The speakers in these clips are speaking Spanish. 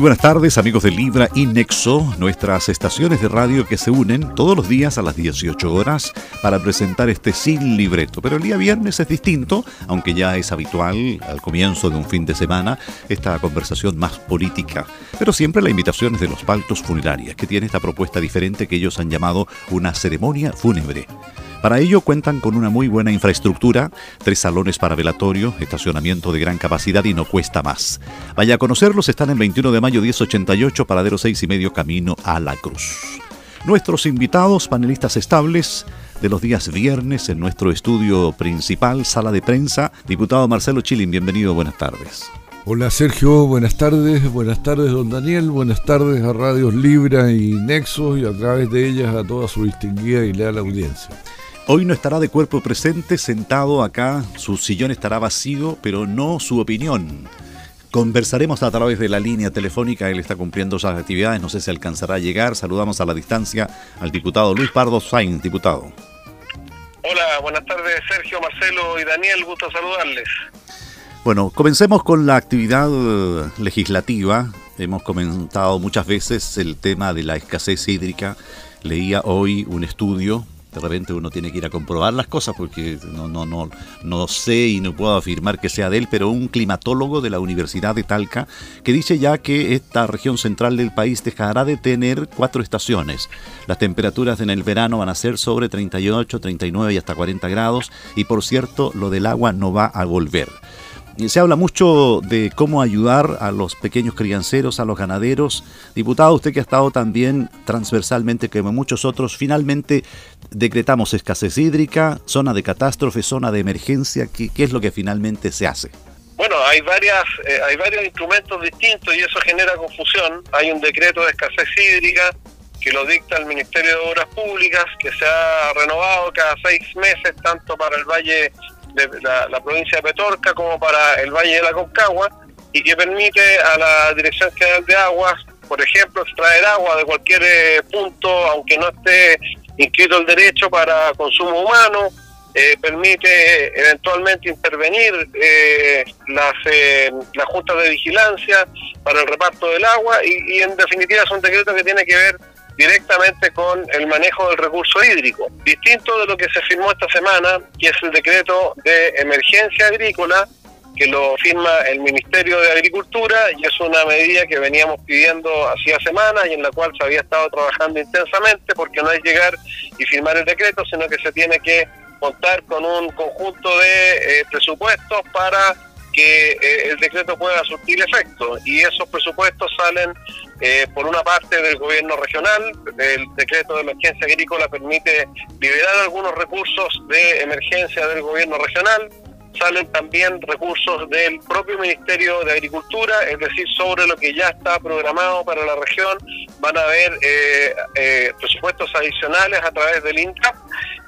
buenas tardes amigos de Libra y Nexo, nuestras estaciones de radio que se unen todos los días a las 18 horas para presentar este sin libreto. Pero el día viernes es distinto, aunque ya es habitual al comienzo de un fin de semana esta conversación más política. Pero siempre la invitación es de los paltos funerarias, que tiene esta propuesta diferente que ellos han llamado una ceremonia fúnebre. Para ello cuentan con una muy buena infraestructura, tres salones para velatorio, estacionamiento de gran capacidad y no cuesta más. Vaya a conocerlos, están en 21 de mayo 1088, paradero 6 y medio camino a la Cruz. Nuestros invitados, panelistas estables, de los días viernes en nuestro estudio principal, sala de prensa, diputado Marcelo Chilin, bienvenido, buenas tardes. Hola Sergio, buenas tardes, buenas tardes don Daniel, buenas tardes a Radios Libra y Nexos y a través de ellas a toda su distinguida y leal audiencia. Hoy no estará de cuerpo presente, sentado acá, su sillón estará vacío, pero no su opinión. Conversaremos a través de la línea telefónica, él está cumpliendo esas actividades, no sé si alcanzará a llegar. Saludamos a la distancia al diputado Luis Pardo Sainz, diputado. Hola, buenas tardes Sergio, Marcelo y Daniel, gusto saludarles. Bueno, comencemos con la actividad legislativa. Hemos comentado muchas veces el tema de la escasez hídrica. Leía hoy un estudio de repente uno tiene que ir a comprobar las cosas porque no, no, no, no sé y no puedo afirmar que sea de él, pero un climatólogo de la Universidad de Talca que dice ya que esta región central del país dejará de tener cuatro estaciones. Las temperaturas en el verano van a ser sobre 38, 39 y hasta 40 grados y por cierto lo del agua no va a volver. Se habla mucho de cómo ayudar a los pequeños crianceros, a los ganaderos. Diputado, usted que ha estado también transversalmente como muchos otros, finalmente decretamos escasez hídrica, zona de catástrofe, zona de emergencia. ¿Qué, es lo que finalmente se hace? Bueno, hay varias, eh, hay varios instrumentos distintos y eso genera confusión. Hay un decreto de escasez hídrica que lo dicta el Ministerio de Obras Públicas, que se ha renovado cada seis meses, tanto para el Valle de la, provincia de Petorca como para el Valle de la Concagua y que permite a la Dirección General de Aguas, por ejemplo, extraer agua de cualquier eh, punto, aunque no esté inscrito el derecho para consumo humano, eh, permite eventualmente intervenir eh, las, eh, las juntas de vigilancia para el reparto del agua y, y en definitiva es un decreto que tiene que ver directamente con el manejo del recurso hídrico. Distinto de lo que se firmó esta semana, que es el decreto de emergencia agrícola, que lo firma el Ministerio de Agricultura y es una medida que veníamos pidiendo hacía semanas y en la cual se había estado trabajando intensamente porque no es llegar y firmar el decreto, sino que se tiene que contar con un conjunto de eh, presupuestos para eh, el decreto pueda surtir efecto y esos presupuestos salen eh, por una parte del gobierno regional, el decreto de emergencia agrícola permite liberar algunos recursos de emergencia del gobierno regional, salen también recursos del propio Ministerio de Agricultura, es decir, sobre lo que ya está programado para la región, van a haber eh, eh, presupuestos adicionales a través del INCAP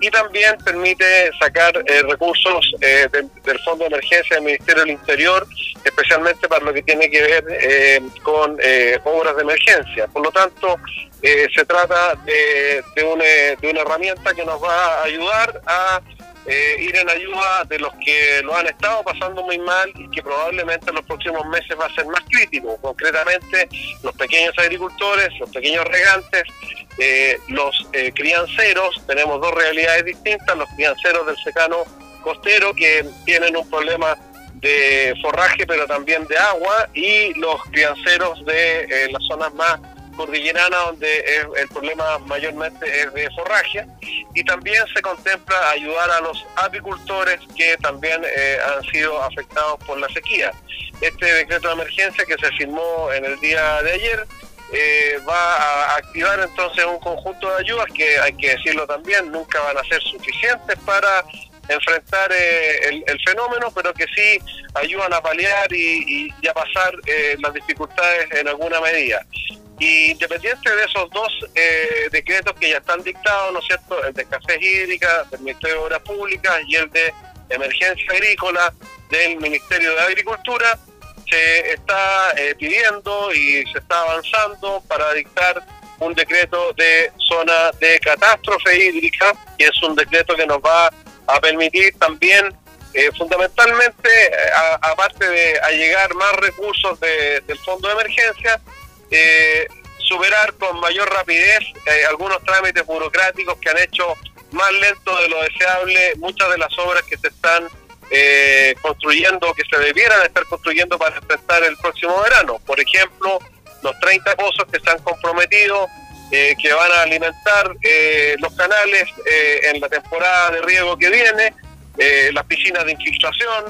y también permite sacar eh, recursos del, Fondo de Emergencia del Ministerio del Interior, especialmente para lo que tiene que ver con obras de emergencia. Por lo tanto, se trata de, una, de una herramienta que nos va a ayudar a eh, ir en ayuda de los que lo han estado pasando muy mal y que probablemente en los próximos meses va a ser más crítico, concretamente los pequeños agricultores, los pequeños regantes, eh, los eh, crianceros, tenemos dos realidades distintas, los crianceros del secano costero que tienen un problema de forraje pero también de agua y los crianceros de las zonas más cordillerana, donde el problema mayormente es de forraje, y también se contempla ayudar a los apicultores que también eh, han sido afectados por la sequía. Este decreto de emergencia que se firmó en el día de ayer eh, va a activar entonces un conjunto de ayudas que hay que decirlo también, nunca van a ser suficientes para enfrentar eh, el, fenómeno, pero que sí ayudan a paliar y, y a pasar las dificultades en alguna medida. Y independiente de esos dos eh, decretos que ya están dictados, ¿no cierto? El de escasez hídrica del Ministerio de Obras Públicas y el de emergencia agrícola del Ministerio de Agricultura, se está eh, pidiendo y se está avanzando para dictar un decreto de zona de catástrofe hídrica, que es un decreto que nos va a permitir también, eh, fundamentalmente, aparte de allegar más recursos del fondo de emergencia, eh, superar con mayor rapidez eh, algunos trámites burocráticos que han hecho más lento de lo deseable muchas de las obras que se están eh, construyendo, que se debieran estar construyendo para enfrentar el próximo verano. Por ejemplo, los 30 pozos que se han comprometido, eh, que van a alimentar eh, los canales en la temporada de riego que viene, las piscinas de infiltración,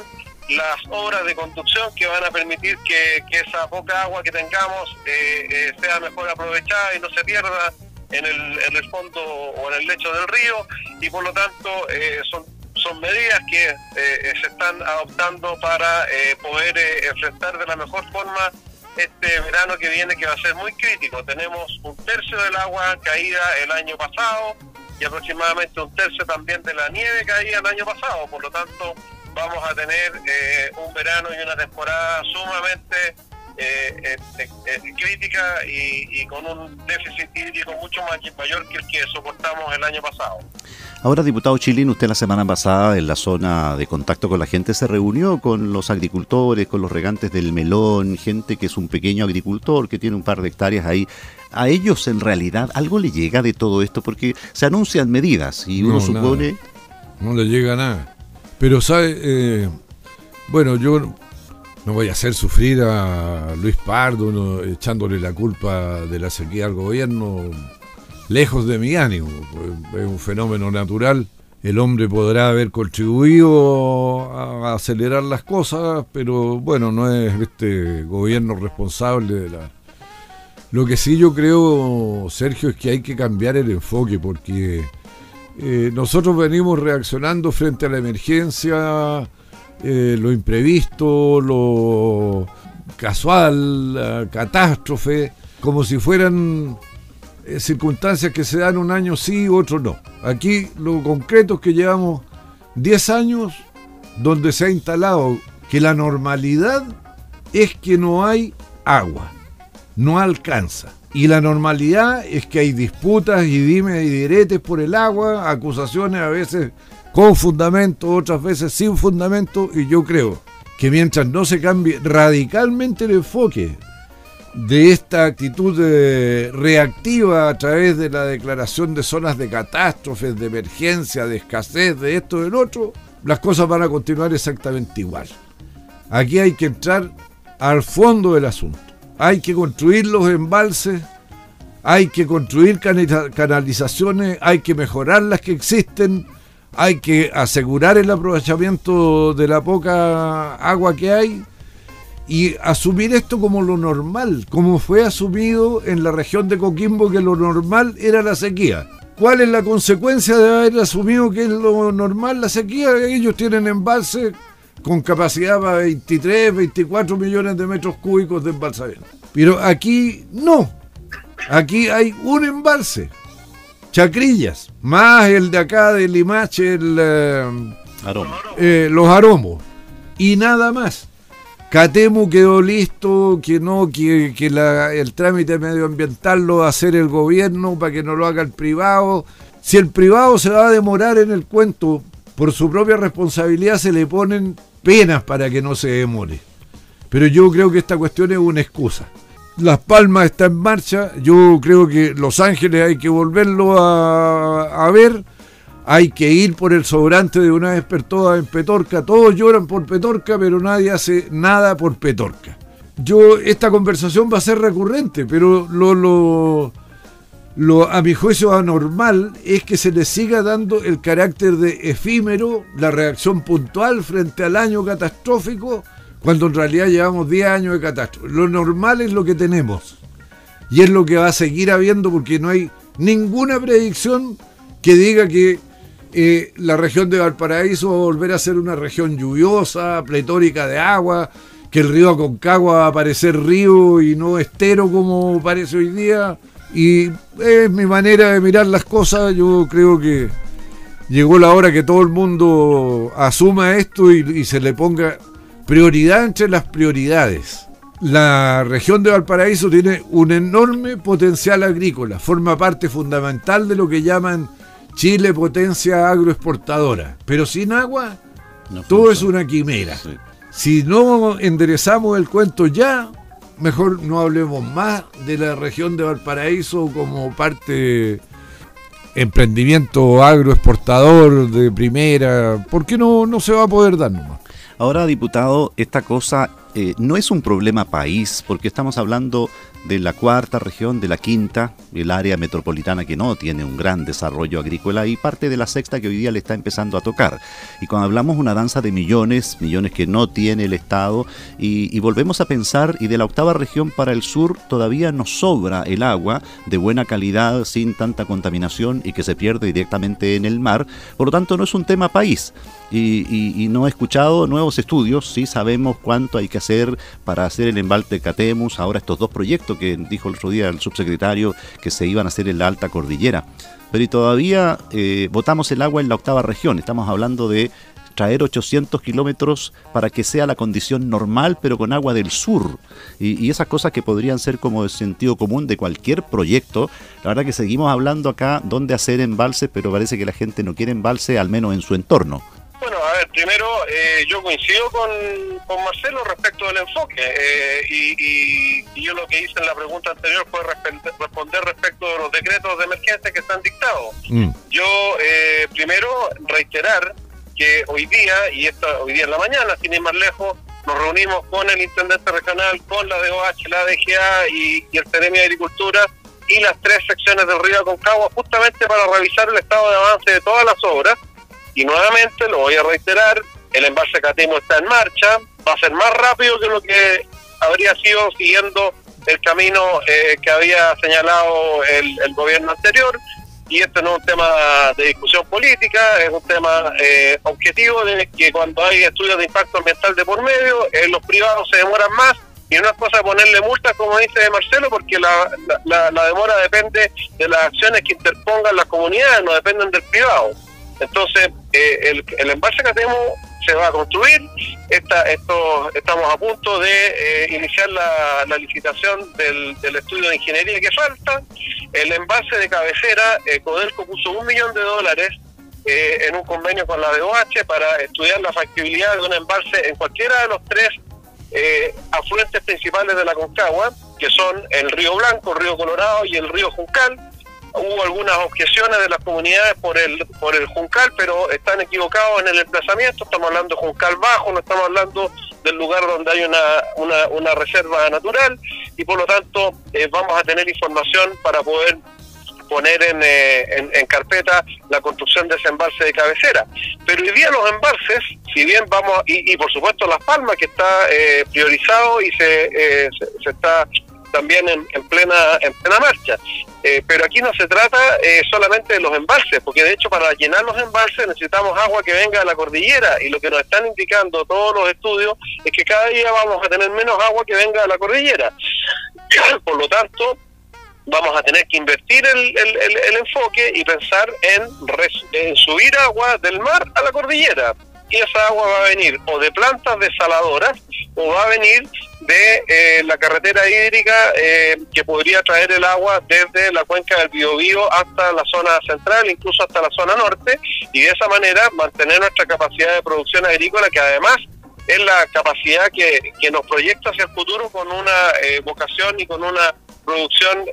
las obras de conducción que van a permitir que, esa poca agua que tengamos sea mejor aprovechada y no se pierda en el, en el fondo o en el lecho del río y por lo tanto son son medidas que eh, eh, se están adoptando para eh, poder enfrentar de la mejor forma este verano que viene que va a ser muy crítico. Tenemos un tercio del agua caída el año pasado y aproximadamente un tercio también de la nieve caída el año pasado. Por lo tanto, vamos a tener un verano y una temporada sumamente crítica y, y, con un déficit hídrico mucho más mayor que el que soportamos el año pasado. Ahora, diputado Chilín, usted la semana pasada en la zona de contacto con la gente se reunió con los agricultores, con los regantes del melón, gente que es un pequeño agricultor, que tiene un par de hectáreas ahí. ¿A ellos en realidad algo le llega de todo esto? Porque se anuncian medidas y uno supone... No le llega nada. Pero, ¿sabe? Eh, bueno, yo no voy a hacer sufrir a Luis Pardo echándole la culpa de la sequía al gobierno lejos de mi ánimo. Es un fenómeno natural. El hombre podrá haber contribuido a acelerar las cosas, pero bueno, no es este gobierno responsable de la... Lo que sí yo creo, Sergio, es que hay que cambiar el enfoque porque eh, nosotros venimos reaccionando frente a la emergencia, eh, lo imprevisto, lo casual, la catástrofe, como si fueran eh, circunstancias que se dan un año sí, otro no. Aquí lo concreto es que llevamos 10 años donde se ha instalado que la normalidad es que no hay agua, no alcanza. Y la normalidad es que hay disputas y dimes y diretes por el agua, acusaciones a veces con fundamento, otras veces sin fundamento, y yo creo que mientras no se cambie radicalmente el enfoque de esta actitud eh, reactiva a través de la declaración de zonas de catástrofes, de emergencia, de escasez, de esto, del otro, las cosas van a continuar exactamente igual. Aquí hay que entrar al fondo del asunto. Hay que construir los embalses, hay que construir canalizaciones, hay que mejorar las que existen, hay que asegurar el aprovechamiento de la poca agua que hay y asumir esto como lo normal, como fue asumido en la región de Coquimbo que lo normal era la sequía. ¿Cuál es la consecuencia de haber asumido que es lo normal la sequía? Ellos tienen embalse con capacidad para 23, 24 millones de metros cúbicos de embalsamiento. Pero aquí no. Aquí hay un embalse. Chacrillas, más el de acá de Limache, el, eh, eh, los aromos. Y nada más. Catemu quedó listo, que no, que, el trámite medioambiental lo va a hacer el gobierno para que no lo haga el privado. Si el privado se va a demorar en el cuento, por su propia responsabilidad se le ponen penas para que no se demore. Pero yo creo que esta cuestión es una excusa. Las Palmas está en marcha, yo creo que Los Ángeles hay que volverlo a, a ver hay que ir por el sobrante de una vez por todas en Petorca. Todos lloran por Petorca, pero nadie hace nada por Petorca. Yo, esta conversación va a ser recurrente, pero lo, lo, lo a mi juicio anormal es que se le siga dando el carácter de efímero, la reacción puntual frente al año catastrófico, cuando en realidad llevamos 10 años de catástrofe. Lo normal es lo que tenemos. Y es lo que va a seguir habiendo porque no hay ninguna predicción que diga que eh, la región de Valparaíso va a volver a ser una región lluviosa, pletórica de agua, que el río Aconcagua va a parecer río y no estero como parece hoy día. Y es mi manera de mirar las cosas. Yo creo que llegó la hora que todo el mundo asuma esto y, y se le ponga prioridad entre las prioridades. La región de Valparaíso tiene un enorme potencial agrícola, forma parte fundamental de lo que llaman Chile potencia agroexportadora, pero sin agua todo es una quimera. Si no enderezamos el cuento ya, mejor no hablemos más de la región de Valparaíso como parte emprendimiento agroexportador de primera, ¿por qué no, no se va a poder dar nomás? Ahora, diputado, esta cosa eh, no es un problema país, porque estamos hablando de la cuarta región, de la quinta, el área metropolitana que no tiene un gran desarrollo agrícola y parte de la sexta que hoy día le está empezando a tocar. Y cuando hablamos una danza de millones, millones que no tiene el Estado, y, volvemos a pensar, y de la octava región para el sur todavía nos sobra el agua de buena calidad, sin tanta contaminación y que se pierde directamente en el mar, por lo tanto no es un tema país. Y, no he escuchado nuevos estudios, sí sabemos cuánto hay que hacer para hacer el embalse de Catemus, ahora estos dos proyectos que dijo el otro día el subsecretario que se iban a hacer en la alta cordillera. Pero y todavía eh, votamos el agua en la octava región. Estamos hablando de traer 800 kilómetros para que sea la condición normal, pero con agua del sur. Y, esas cosas que podrían ser como de sentido común de cualquier proyecto. La verdad que seguimos hablando acá dónde hacer embalses, pero parece que la gente no quiere embalse, al menos en su entorno. Bueno, a ver, primero eh, yo coincido con, con, Marcelo respecto del enfoque eh, y, yo lo que hice en la pregunta anterior fue responder respecto de los decretos de emergencia que están dictados. Mm. Yo eh, primero reiterar que hoy día, y esto hoy día en la mañana, sin ir más lejos, nos reunimos con el intendente regional, con la DOH, la DGA y, y el CEREMI de Agricultura y las tres secciones del río Aconcagua justamente para revisar el estado de avance de todas las obras y nuevamente, lo voy a reiterar, el embalse Catemo está en marcha, va a ser más rápido que lo que habría sido siguiendo el camino eh, que había señalado el, gobierno anterior. Y este no es un tema de discusión política, es un tema eh, objetivo de que cuando hay estudios de impacto ambiental de por medio, eh, los privados se demoran más y no es cosa de ponerle multas, como dice Marcelo, porque la, la demora depende de las acciones que interpongan las comunidades, no dependen del privado. Entonces, eh, el, el, embalse Catemo se va a construir. Esta, esto, estamos a punto de eh, iniciar la, licitación del, estudio de ingeniería que falta. El embalse de cabecera, eh, Codelco puso un millón de dólares en un convenio con la DOH para estudiar la factibilidad de un embalse en cualquiera de los tres afluentes principales de la Concagua, que son el río Blanco, el río Colorado y el río Juncal hubo algunas objeciones de las comunidades por el por el Juncal, pero están equivocados en el emplazamiento, estamos hablando de Juncal Bajo, no estamos hablando del lugar donde hay una, una, una reserva natural y por lo tanto eh, vamos a tener información para poder poner eh, en, en, carpeta la construcción de ese embalse de cabecera. Pero hoy día los embalses, si bien vamos, y, por supuesto Las Palmas, que está eh, priorizado y se, se, está también en, en, plena en plena marcha. Eh, pero aquí no se trata eh, solamente de los embalses, porque de hecho para llenar los embalses necesitamos agua que venga de la cordillera y lo que nos están indicando todos los estudios es que cada día vamos a tener menos agua que venga de la cordillera. Por lo tanto, vamos a tener que invertir el, el, enfoque y pensar en, en subir agua del mar a la cordillera. Y esa agua va a venir o de plantas desaladoras o va a venir de eh, la carretera hídrica eh, que podría traer el agua desde la cuenca del Biobío hasta la zona central, incluso hasta la zona norte, y de esa manera mantener nuestra capacidad de producción agrícola, que además es la capacidad que, que nos proyecta hacia el futuro con una eh, vocación y con una producción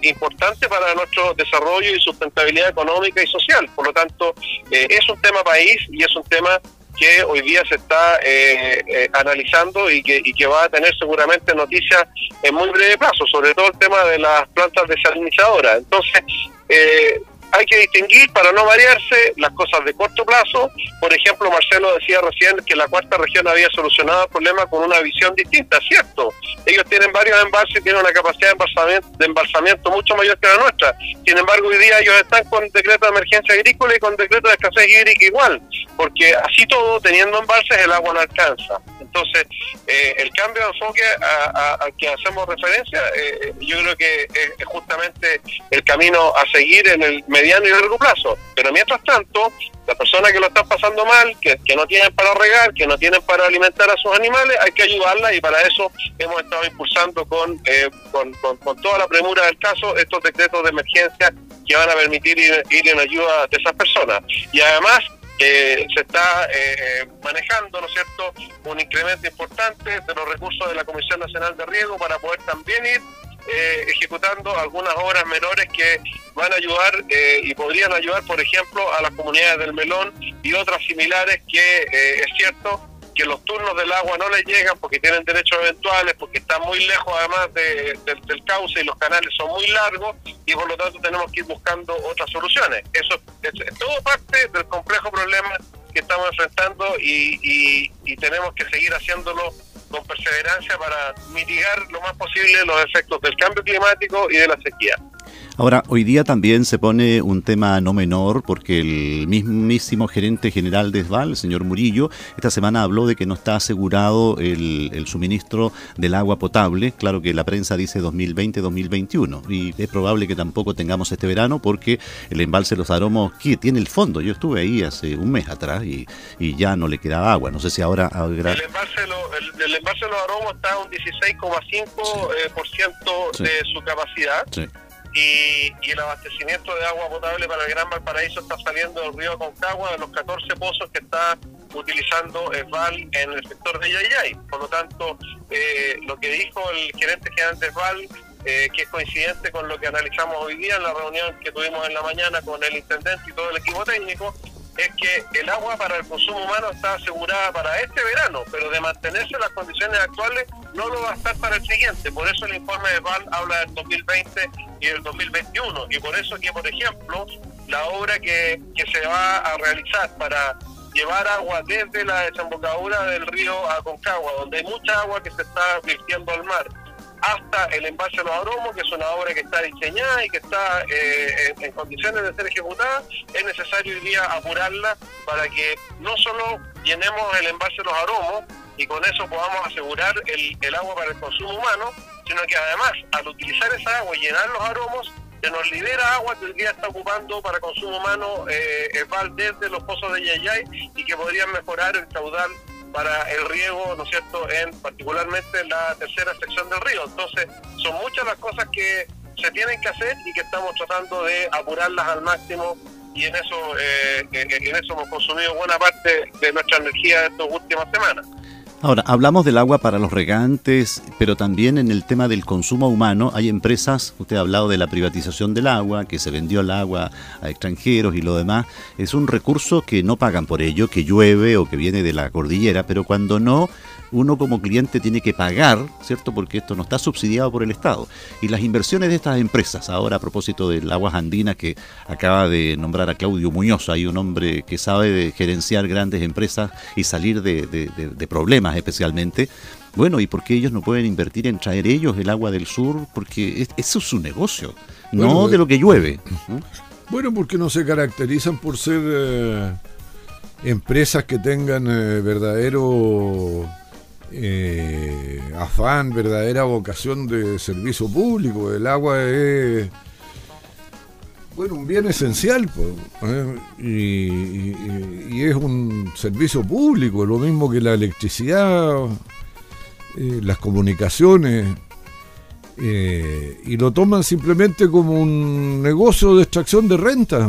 importante para nuestro desarrollo y sustentabilidad económica y social. Por lo tanto, es un tema país y es un tema que hoy día se está eh, eh, analizando y que, y que va a tener seguramente noticias en muy breve plazo, sobre todo el tema de las plantas desalinizadoras. Entonces, eh, hay que distinguir para no variarse las cosas de corto plazo. Por ejemplo, Marcelo decía recién que la cuarta región había solucionado el problema con una visión distinta, ¿cierto? Ellos tienen varios embalses y tienen una capacidad de embalsamiento, mucho mayor que la nuestra. Sin embargo, hoy día ellos están con decreto de emergencia agrícola y con decreto de escasez hídrica igual, porque así todo, teniendo embalses, el agua no alcanza. Entonces, eh, el cambio de enfoque al que hacemos referencia, eh, yo creo que es justamente el camino a seguir en el mediano y largo plazo. Pero mientras tanto, las personas que lo están pasando mal, que, no tienen para regar, que no tienen para alimentar a sus animales, hay que ayudarlas y para eso hemos estado impulsando con, eh, con, toda la premura del caso estos decretos de emergencia que van a permitir ir, ir en ayuda de esas personas. Y además se está manejando, ¿no es cierto?, un incremento importante de los recursos de la Comisión Nacional de Riego para poder también ir eh, ejecutando algunas obras menores que van a ayudar eh, y podrían ayudar, por ejemplo, a las comunidades del Melón y otras similares que eh, es cierto que los turnos del agua no les llegan porque tienen derechos eventuales, porque están muy lejos además del cauce y los canales son muy largos y por lo tanto tenemos que ir buscando otras soluciones. Eso es, todo parte del complejo problema que estamos enfrentando y, y tenemos que seguir haciéndolo con perseverancia para mitigar lo más posible los efectos del cambio climático y de la sequía. Ahora, hoy día también se pone un tema no menor porque el mismísimo gerente general de ESVAL, el señor Murillo, esta semana habló de que no está asegurado el, suministro del agua potable. Claro que la prensa dice 2020-2021 y es probable que tampoco tengamos este verano porque el embalse Los Aromos que tiene el fondo. Yo estuve ahí hace un mes atrás y, ya no le quedaba agua. No sé si ahora... El embalse, el, embalse Los Aromos está a un 16,5% eh, de su capacidad. Sí y, el abastecimiento de agua potable para el Gran Valparaíso está saliendo del río Concagua de los 14 pozos que está utilizando ESVAL en el sector de Yayay. Por lo tanto, eh, lo que dijo el gerente general de ESVAL, eh, que es coincidente con lo que analizamos hoy día en la reunión que tuvimos en la mañana con el intendente y todo el equipo técnico, es que el agua para el consumo humano está asegurada para este verano, pero de mantenerse las condiciones actuales no lo va a estar para el siguiente. Por eso el informe de VAL habla del 2020 y del 2021. Y por eso que, por ejemplo, la obra que, que se va a realizar para llevar agua desde la desembocadura del río a Concagua, donde hay mucha agua que se está virtiendo al mar, hasta el embalse de los aromos, que es una obra que está diseñada y que está eh, en, condiciones de ser ejecutada, es necesario hoy día apurarla para que no solo llenemos el embalse de los aromos y con eso podamos asegurar el, agua para el consumo humano, sino que además al utilizar esa agua y llenar los aromos, se nos libera agua que hoy día está ocupando para consumo humano eh, el Val desde los pozos de Yayay y que podrían mejorar el caudal para el riego, ¿no es cierto?, en particularmente la tercera sección del río. Entonces, son muchas las cosas que se tienen que hacer y que estamos tratando de apurarlas al máximo y en eso, eh, en eso hemos consumido buena parte de nuestra energía estas últimas semanas. Ahora, hablamos del agua para los regantes, pero también en el tema del consumo humano hay empresas, usted ha hablado de la privatización del agua, que se vendió el agua a extranjeros y lo demás, es un recurso que no pagan por ello, que llueve o que viene de la cordillera, pero cuando no, uno como cliente tiene que pagar, ¿cierto? Porque esto no está subsidiado por el Estado. Y las inversiones de estas empresas, ahora a propósito del Aguas Andinas que acaba de nombrar a Claudio Muñoz, hay un hombre que sabe de gerenciar grandes empresas y salir de, problemas especialmente. Bueno, ¿y por qué ellos no pueden invertir en traer ellos el agua del sur? Porque eso es su negocio, no de lo que llueve. Bueno, porque no se caracterizan por ser eh, empresas que tengan eh, verdadero eh, afán, verdadera vocación de servicio público. El agua es bueno, un bien esencial ¿eh? y, es un servicio público, lo mismo que la electricidad, eh, las comunicaciones, y lo toman simplemente como un negocio de extracción de renta.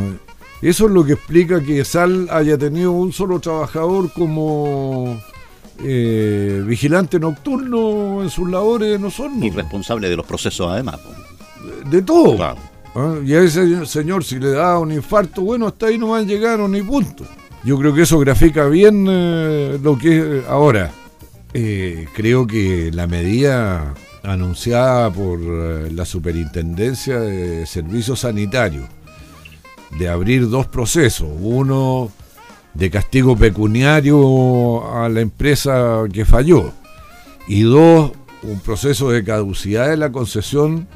Eso es lo que explica que Sal haya tenido un solo trabajador como eh, vigilante nocturno en sus labores no son. Y responsable de los procesos además. De, todo. ¿Ah? Y a ese señor si le da un infarto, bueno, hasta ahí no van a llegar ni punto. Yo creo que eso grafica bien eh, lo que es ahora. Eh, creo que la medida anunciada por la Superintendencia de Servicios Sanitarios de abrir dos procesos, uno de castigo pecuniario a la empresa que falló. Y dos, un proceso de caducidad de la concesión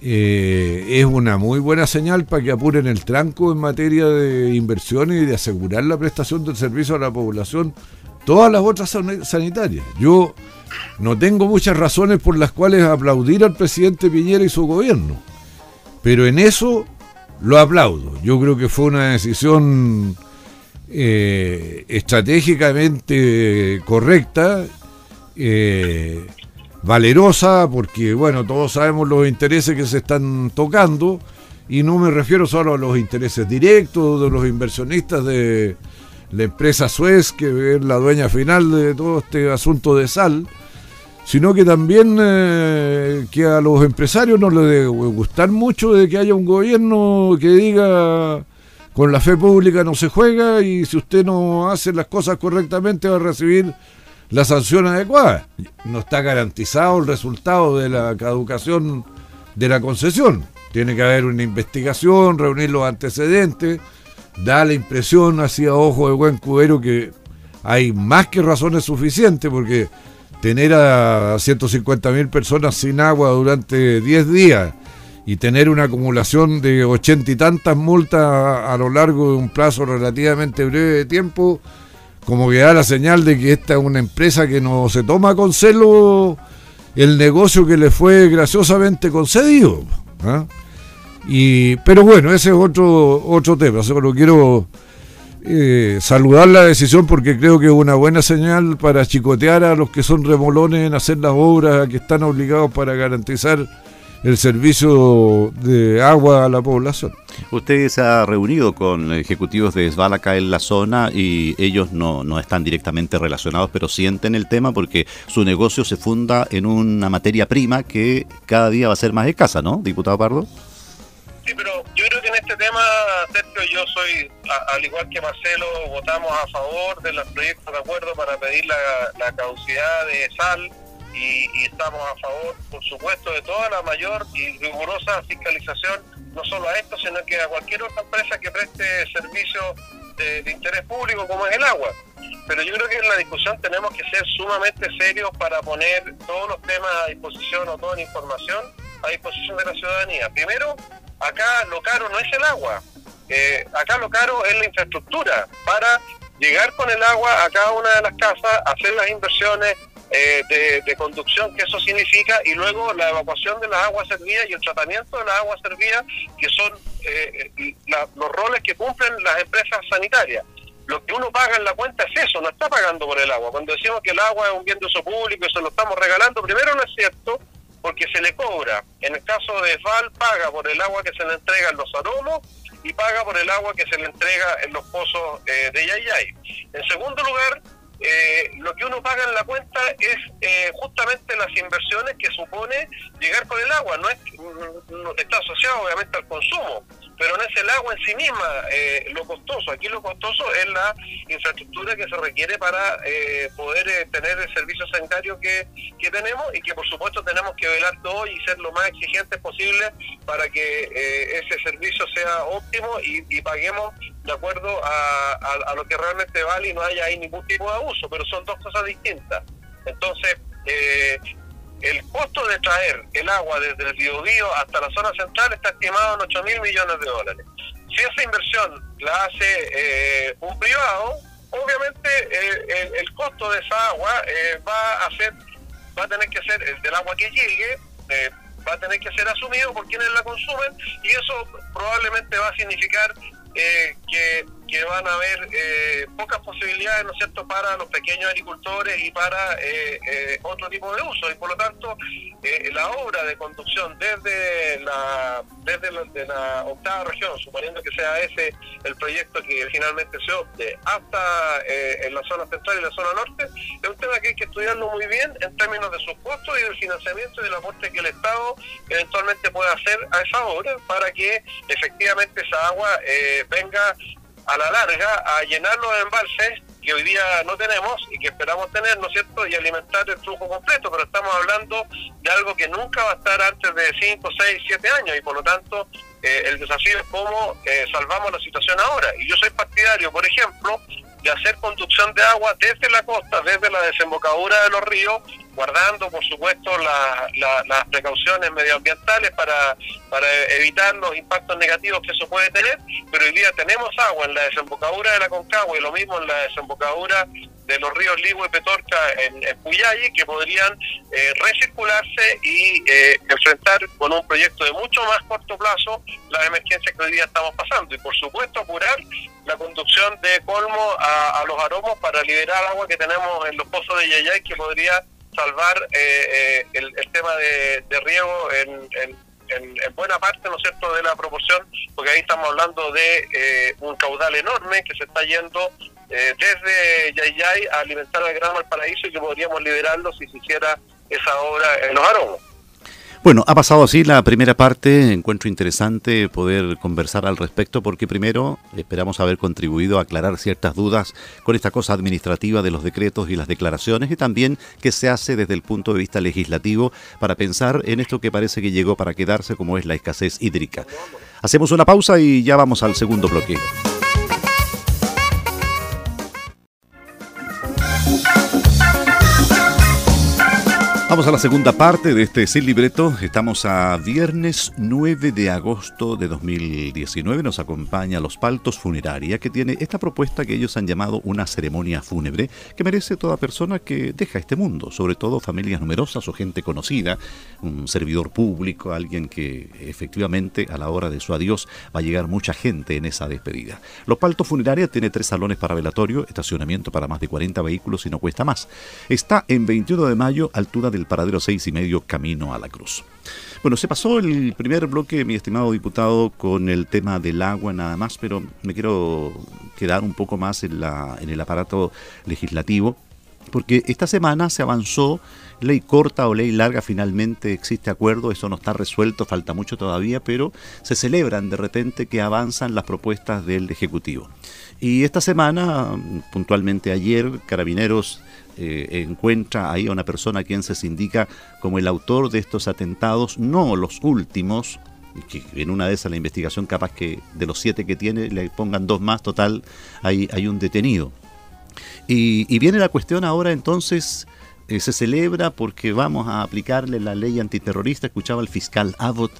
eh, es una muy buena señal para que apuren el tranco en materia de inversiones y de asegurar la prestación del servicio a la población, todas las otras sanitarias. Yo no tengo muchas razones por las cuales aplaudir al presidente Piñera y su gobierno, pero en eso lo aplaudo. Yo creo que fue una decisión eh, estratégicamente correcta, eh, valerosa, porque bueno, todos sabemos los intereses que se están tocando, y no me refiero solo a los intereses directos de los inversionistas de la empresa Suez, que es la dueña final de todo este asunto de sal, sino que también eh, que a los empresarios no les debe gustar mucho de que haya un gobierno que diga con la fe pública no se juega y si usted no hace las cosas correctamente va a recibir la sanción adecuada. No está garantizado el resultado de la caducación de la concesión. Tiene que haber una investigación, reunir los antecedentes. Da la impresión, hacia ojo de buen cubero, que hay más que razones suficientes, porque tener a 150 mil personas sin agua durante 10 días y tener una acumulación de ochenta y tantas multas a, lo largo de un plazo relativamente breve de tiempo, como que da la señal de que esta es una empresa que no se toma con celo el negocio que le fue graciosamente concedido. ¿ah? Y, pero bueno, ese es otro, otro tema. Solo quiero eh, saludar la decisión porque creo que es una buena señal para chicotear a los que son remolones en hacer las obras que están obligados para garantizar el servicio de agua a la población. Usted se ha reunido con ejecutivos de Svalaka en la zona y ellos no, no están directamente relacionados, pero sienten el tema porque su negocio se funda en una materia prima que cada día va a ser más escasa, ¿no, diputado Pardo? Sí, pero yo creo que en este tema, Sergio, yo soy, al igual que Marcelo, votamos a favor de los proyectos de acuerdo para pedir la, la caducidad de sal y, estamos a favor, por supuesto, de toda la mayor y rigurosa fiscalización, no solo a esto, sino que a cualquier otra empresa que preste servicio de, interés público como es el agua. Pero yo creo que en la discusión tenemos que ser sumamente serios para poner todos los temas a disposición o toda la información a disposición de la ciudadanía. Primero, acá lo caro no es el agua, eh, acá lo caro es la infraestructura para llegar con el agua a cada una de las casas, hacer las inversiones, eh, de, conducción que eso significa y luego la evacuación de las aguas servidas y el tratamiento de las aguas servidas que son eh, los roles que cumplen las empresas sanitarias. Lo que uno paga en la cuenta es eso, no está pagando por el agua. Cuando decimos que el agua es un bien de uso público y se lo estamos regalando, primero no es cierto porque se le cobra. En el caso de Val paga por el agua que se le entrega en los aromos y paga por el agua que se le entrega en los pozos eh, de Yayay. En segundo lugar, eh, lo que uno paga en la cuenta es eh, justamente las inversiones que supone llegar con el agua. No es está asociado obviamente al consumo, pero no es el agua en sí misma eh, lo costoso. Aquí lo costoso es la infraestructura que se requiere para poder tener el servicio sanitario que, que, tenemos y que por supuesto tenemos que velar todo y ser lo más exigentes posible para que ese servicio sea óptimo y, y paguemos de acuerdo a, lo que realmente vale y no haya ahí ningún tipo de abuso, pero son dos cosas distintas. Entonces, eh, el costo de traer el agua desde el Biobío hasta la zona central está estimado en 8 mil millones de dólares. Si esa inversión la hace eh, un privado, obviamente eh, el, costo de esa agua va a ser, va a tener que ser el del agua que llegue, va a tener que ser asumido por quienes la consumen y eso probablemente va a significar eh, que, van a haber eh, pocas posibilidades, ¿no cierto?, para los pequeños agricultores y para eh, otro tipo de uso. Y por lo tanto, la obra de conducción desde la desde la, octava región, suponiendo que sea ese el proyecto que finalmente se opte, hasta en la zona central y la zona norte, es un tema que hay que estudiarlo muy bien en términos de sus costos y del financiamiento y del aporte que el Estado eventualmente pueda hacer a esa obra para que efectivamente esa agua venga a la larga a llenar los embalses que hoy día no tenemos y que esperamos tener, ¿no es cierto?, y alimentar el flujo completo, pero estamos hablando de algo que nunca va a estar antes de 5, 6, 7 años y por lo tanto eh, el desafío es cómo eh, salvamos la situación ahora. Y yo soy partidario, por ejemplo, de hacer conducción de agua desde la costa, desde la desembocadura de los ríos, guardando, por supuesto, las precauciones medioambientales para, para evitar los impactos negativos que eso puede tener, pero hoy día tenemos agua en la desembocadura de la Concagua y lo mismo en la desembocadura de los ríos Ligua y Petorca en, en que podrían eh, recircularse y eh, enfrentar con un proyecto de mucho más corto plazo las emergencias que hoy día estamos pasando. Y por supuesto apurar la conducción de colmo a, los aromos para liberar agua que tenemos en los pozos de Yayay que podría salvar eh, el, tema de, riego en, en, buena parte, ¿no es cierto?, de la proporción, porque ahí estamos hablando de un caudal enorme que se está yendo eh, desde Yayay a alimentar al Gran Valparaíso y que podríamos liberarlo si se hiciera esa obra en los aromos. Bueno, ha pasado así la primera parte, encuentro interesante poder conversar al respecto porque primero esperamos haber contribuido a aclarar ciertas dudas con esta cosa administrativa de los decretos y las declaraciones y también qué se hace desde el punto de vista legislativo para pensar en esto que parece que llegó para quedarse como es la escasez hídrica. Hacemos una pausa y ya vamos al segundo bloque. Vamos a la segunda parte de este Sin Libreto. Estamos a viernes 9 de agosto de 2019. Nos acompaña Los Paltos Funeraria, que tiene esta propuesta que ellos han llamado una ceremonia fúnebre que merece toda persona que deja este mundo, sobre todo familias numerosas o gente conocida, un servidor público, alguien que efectivamente a la hora de su adiós va a llegar mucha gente en esa despedida. Los Paltos Funeraria tiene tres salones para velatorio, estacionamiento para más de 40 vehículos y no cuesta más. Está en 21 de mayo, altura del paradero 6 y medio camino a la cruz. Bueno, se pasó el primer bloque, mi estimado diputado, con el tema del agua nada más, pero me quiero quedar un poco más en, la, en el aparato legislativo, porque esta semana se avanzó ley corta o ley larga finalmente existe acuerdo, eso no está resuelto, falta mucho todavía, pero se celebran de repente que avanzan las propuestas del Ejecutivo. Y esta semana, puntualmente ayer, Carabineros eh, encuentra ahí a una persona a quien se indica como el autor de estos atentados, no los últimos, que en una de esas la investigación capaz que de los siete que tiene le pongan dos más, total, hay, hay un detenido. Y, viene la cuestión ahora entonces, eh, se celebra porque vamos a aplicarle la ley antiterrorista, escuchaba el fiscal Abbott,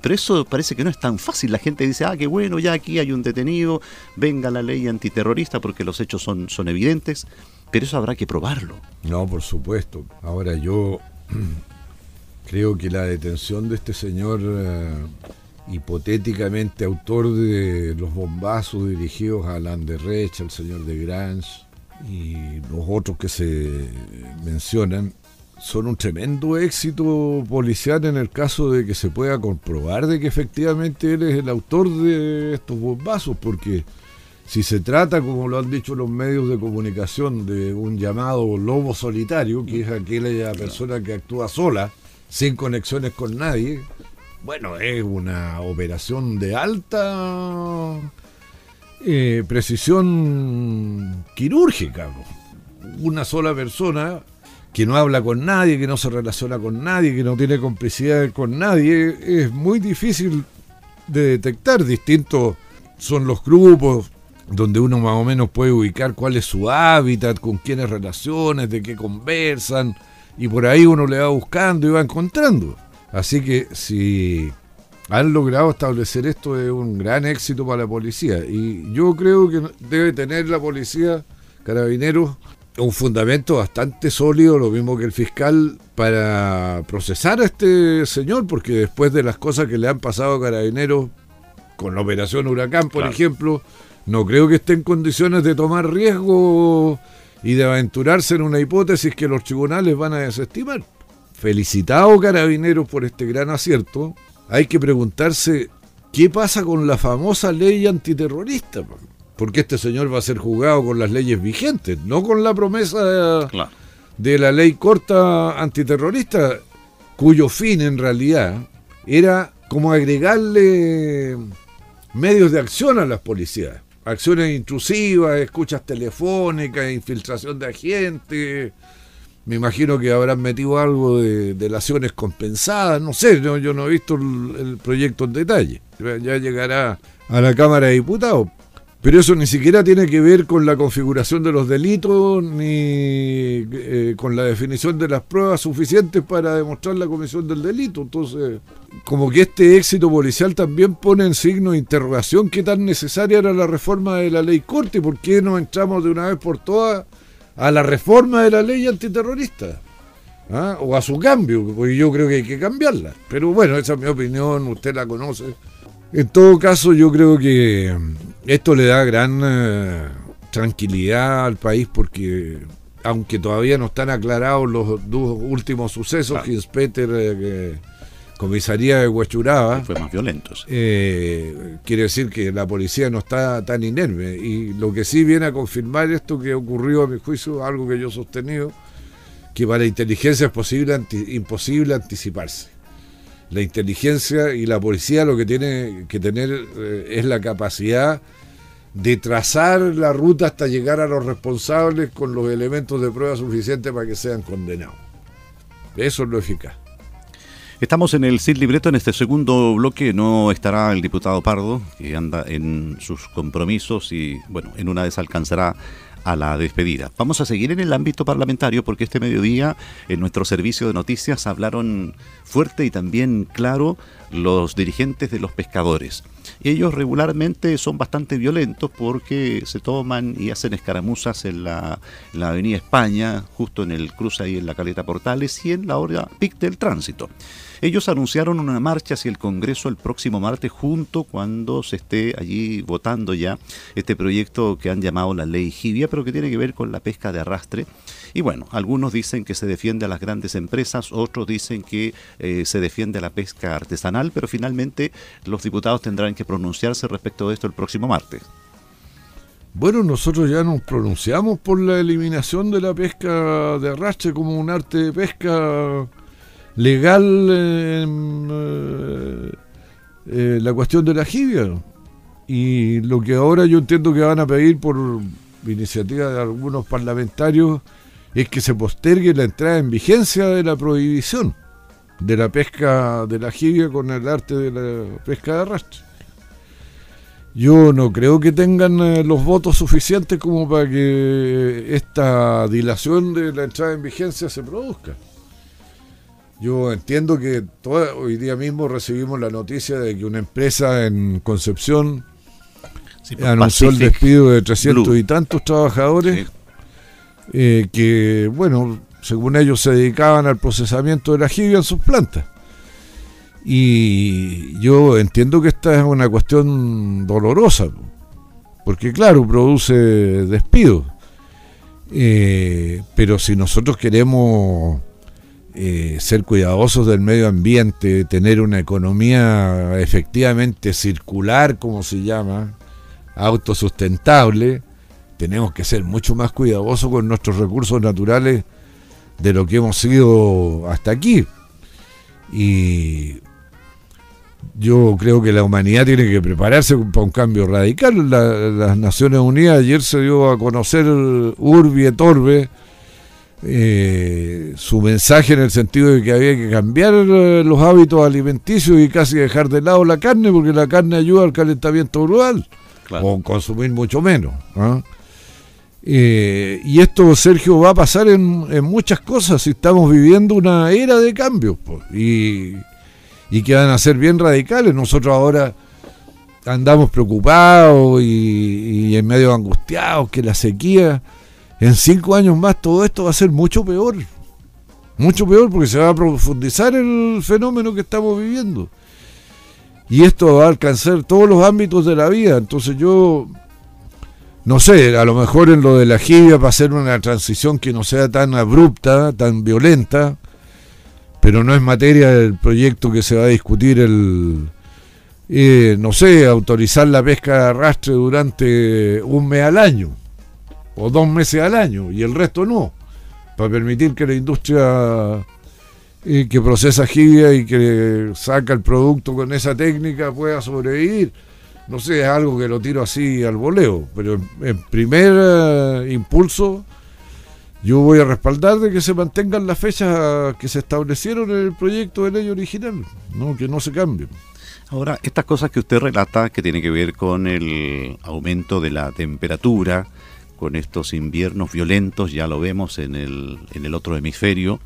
pero eso parece que no es tan fácil. La gente dice, ah, qué bueno, ya aquí hay un detenido, venga la ley antiterrorista porque los hechos son, son evidentes. Pero eso habrá que probarlo. No, por supuesto. Ahora yo creo que la detención de este señor eh, hipotéticamente autor de los bombazos dirigidos a Alain al señor de Grange y los otros que se mencionan, son un tremendo éxito policial en el caso de que se pueda comprobar de que efectivamente él es el autor de estos bombazos, porque si se trata, como lo han dicho los medios de comunicación, de un llamado lobo solitario, que es aquella persona que actúa sola, sin conexiones con nadie, bueno, es una operación de alta eh, precisión quirúrgica. Una sola persona que no habla con nadie, que no se relaciona con nadie, que no tiene complicidad con nadie, es muy difícil de detectar. Distintos son los grupos, donde uno más o menos puede ubicar cuál es su hábitat, con quiénes relaciones, de qué conversan, y por ahí uno le va buscando y va encontrando. Así que si han logrado establecer esto es un gran éxito para la policía. Y yo creo que debe tener la policía, carabineros, un fundamento bastante sólido, lo mismo que el fiscal, para procesar a este señor, porque después de las cosas que le han pasado a carabineros con la operación Huracán, por ejemplo, no creo que esté en condiciones de tomar riesgo y de aventurarse en una hipótesis que los tribunales van a desestimar. Felicitado Carabineros por este gran acierto. Hay que preguntarse qué pasa con la famosa ley antiterrorista. Porque este señor va a ser juzgado con las leyes vigentes, no con la promesa de la ley corta antiterrorista, cuyo fin en realidad era como agregarle medios de acción a las policías acciones intrusivas, escuchas telefónicas, infiltración de agentes. Me imagino que habrán metido algo de delaciones compensadas, no sé, yo no he visto el, proyecto en detalle. Ya llegará a la Cámara de Diputados. Pero eso ni siquiera tiene que ver con la configuración de los delitos ni eh, con la definición de las pruebas suficientes para demostrar la comisión del delito. Entonces, como que este éxito policial también pone en signo de interrogación qué tan necesaria era la reforma de la ley corte, por qué no entramos de una vez por todas a la reforma de la ley antiterrorista. ¿Ah? O a su cambio, porque yo creo que hay que cambiarla. Pero bueno, esa es mi opinión, usted la conoce. En todo caso, yo creo que esto le da gran eh, tranquilidad al país porque, aunque todavía no están aclarados los dos últimos sucesos, que Hinspeter eh, comisaría de Huachuraba. Fue más violento. Eh, quiere decir que la policía no está tan inerme. Y lo que sí viene a confirmar esto que ocurrió a mi juicio, algo que yo he sostenido, que para la inteligencia es posible imposible anticiparse. La inteligencia y la policía lo que tiene que tener eh, es la capacidad de trazar la ruta hasta llegar a los responsables con los elementos de prueba suficientes para que sean condenados. Eso es lo eficaz. Estamos en el CID Libreto, en este segundo bloque no estará el diputado Pardo, que anda en sus compromisos y, bueno, en una vez alcanzará a la despedida. Vamos a seguir en el ámbito parlamentario porque este mediodía en nuestro servicio de noticias hablaron fuerte y también claro los dirigentes de los pescadores. Ellos regularmente son bastante violentos porque se toman y hacen escaramuzas en la, Avenida España, justo en el cruce ahí en la Caleta Portales y en la hora pic del tránsito. Ellos anunciaron una marcha hacia el Congreso el próximo martes junto cuando se esté allí votando ya este proyecto que han llamado la ley Gibia, pero que tiene que ver con la pesca de arrastre. Y bueno, algunos dicen que se defiende a las grandes empresas, otros dicen que eh, se defiende a la pesca artesanal, pero finalmente los diputados tendrán que pronunciarse respecto de esto el próximo martes. Bueno, nosotros ya nos pronunciamos por la eliminación de la pesca de arrastre como un arte de pesca legal eh, eh, la cuestión de la jibia. Y lo que ahora yo entiendo que van a pedir por iniciativa de algunos parlamentarios es que se postergue la entrada en vigencia de la prohibición de la pesca de la jibia con el arte de la pesca de arrastre. Yo no creo que tengan eh, los votos suficientes como para que esta dilación de la entrada en vigencia se produzca. Yo entiendo que hoy día mismo recibimos la noticia de que una empresa en Concepción pues, anunció el despido de 300 y tantos trabajadores eh, que, bueno, según ellos se dedicaban al procesamiento de la jibia en sus plantas. Y yo entiendo que esta es una cuestión dolorosa, porque claro, produce despido. Eh, pero si nosotros queremos eh, ser cuidadosos del medio ambiente, tener una economía efectivamente circular, como se llama, autosustentable, tenemos que ser mucho más cuidadosos con nuestros recursos naturales de lo que hemos sido hasta aquí. Y yo creo que la humanidad tiene que prepararse para un cambio radical. las Naciones Unidas ayer se dio a conocer Urbi et Orbe, eh, su mensaje en el sentido de que había que cambiar eh, los hábitos alimenticios y casi dejar de lado la carne, porque la carne ayuda al calentamiento global, o consumir mucho menos. ¿ah? Eh, y esto, Sergio, va a pasar en, muchas cosas si estamos viviendo una era de cambios y, y, que van a ser bien radicales. Nosotros ahora andamos preocupados y, y en medio angustiados que la sequía en cinco años más todo esto va a ser mucho peor. Mucho peor porque se va a profundizar el fenómeno que estamos viviendo. Y esto va a alcanzar todos los ámbitos de la vida. Entonces yo, no sé, a lo mejor en lo de la jibia para hacer una transición que no sea tan abrupta, tan violenta, pero no es materia del proyecto que se va a discutir el, eh, no sé, autorizar la pesca de arrastre durante un mes al año o dos meses al año y el resto no, para permitir que la industria eh, que procesa jibia y que saca el producto con esa técnica pueda sobrevivir. No sé, es algo que lo tiro así al voleo, pero en, primer eh, impulso yo voy a respaldar de que se mantengan las fechas que se establecieron en el proyecto de ley original, no que no se cambien. Ahora, estas cosas que usted relata, que tiene que ver con el aumento de la temperatura, con estos inviernos violentos, ya lo vemos en el, en el otro hemisferio,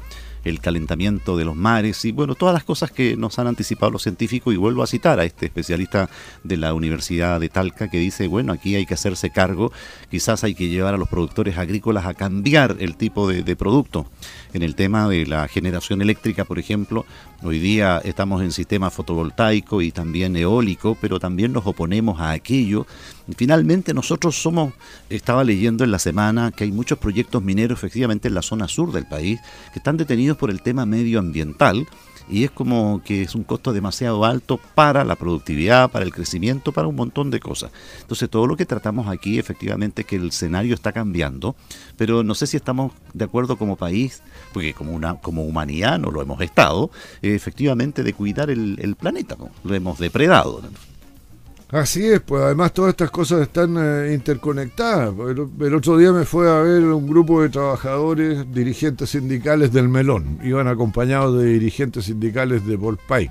el calentamiento de los mares y bueno, todas las cosas que nos han anticipado los científicos y vuelvo a citar a este especialista de la Universidad de Talca que dice, bueno, aquí hay que hacerse cargo, quizás hay que llevar a los productores agrícolas a cambiar el tipo de, de producto. En el tema de la generación eléctrica, por ejemplo, hoy día estamos en sistema fotovoltaico y también eólico, pero también nos oponemos a aquello. Finalmente nosotros somos, estaba leyendo en la semana que hay muchos proyectos mineros efectivamente en la zona sur del país que están detenidos por el tema medioambiental y es como que es un costo demasiado alto para la productividad, para el crecimiento, para un montón de cosas. Entonces todo lo que tratamos aquí efectivamente que el escenario está cambiando, pero no sé si estamos de acuerdo como país, porque como, una, como humanidad no lo hemos estado, eh, efectivamente de cuidar el, planeta, lo hemos depredado. Así es, pues además todas estas cosas están eh, interconectadas. El, otro día me fue a ver un grupo de trabajadores, dirigentes sindicales del Melón. Iban acompañados de dirigentes sindicales de Volpay.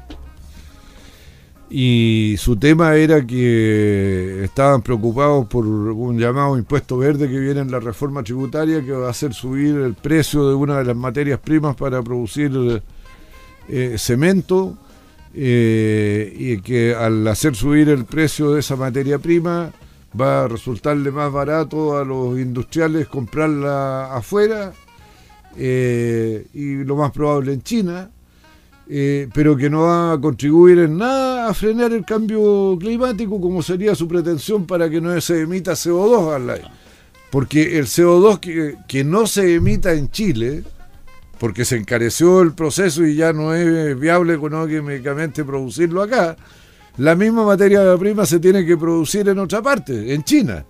Y su tema era que estaban preocupados por un llamado impuesto verde que viene en la reforma tributaria que va a hacer subir el precio de una de las materias primas para producir eh, cemento eh, y que al hacer subir el precio de esa materia prima va a resultarle más barato a los industriales comprarla afuera eh, y lo más probable en China, eh, pero que no va a contribuir en nada a frenar el cambio climático como sería su pretensión para que no se emita CO2 al aire. Porque el CO2 que, que no se emita en Chile, porque se encareció el proceso y ya no es viable económicamente producirlo acá, la misma materia prima se tiene que producir en otra parte, en China.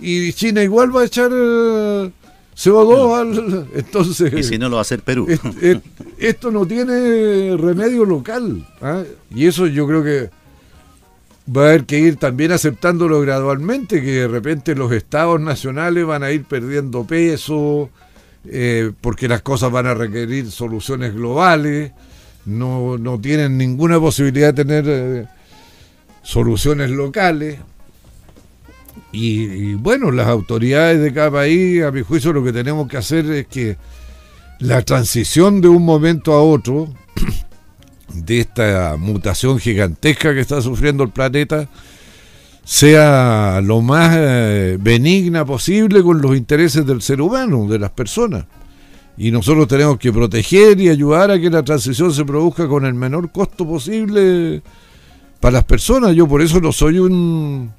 Y China igual va a echar eh, CO2 al... Entonces, y si no lo va a hacer Perú. esto no tiene remedio local. ¿ah? Y eso yo creo que va a haber que ir también aceptándolo gradualmente, que de repente los estados nacionales van a ir perdiendo peso, eh, porque las cosas van a requerir soluciones globales, no, no tienen ninguna posibilidad de tener eh, soluciones locales. Y, bueno, las autoridades de cada país, a mi juicio, lo que tenemos que hacer es que la transición de un momento a otro, de esta mutación gigantesca que está sufriendo el planeta, sea lo más eh, benigna posible con los intereses del ser humano, de las personas. Y nosotros tenemos que proteger y ayudar a que la transición se produzca con el menor costo posible para las personas. Yo por eso no soy un,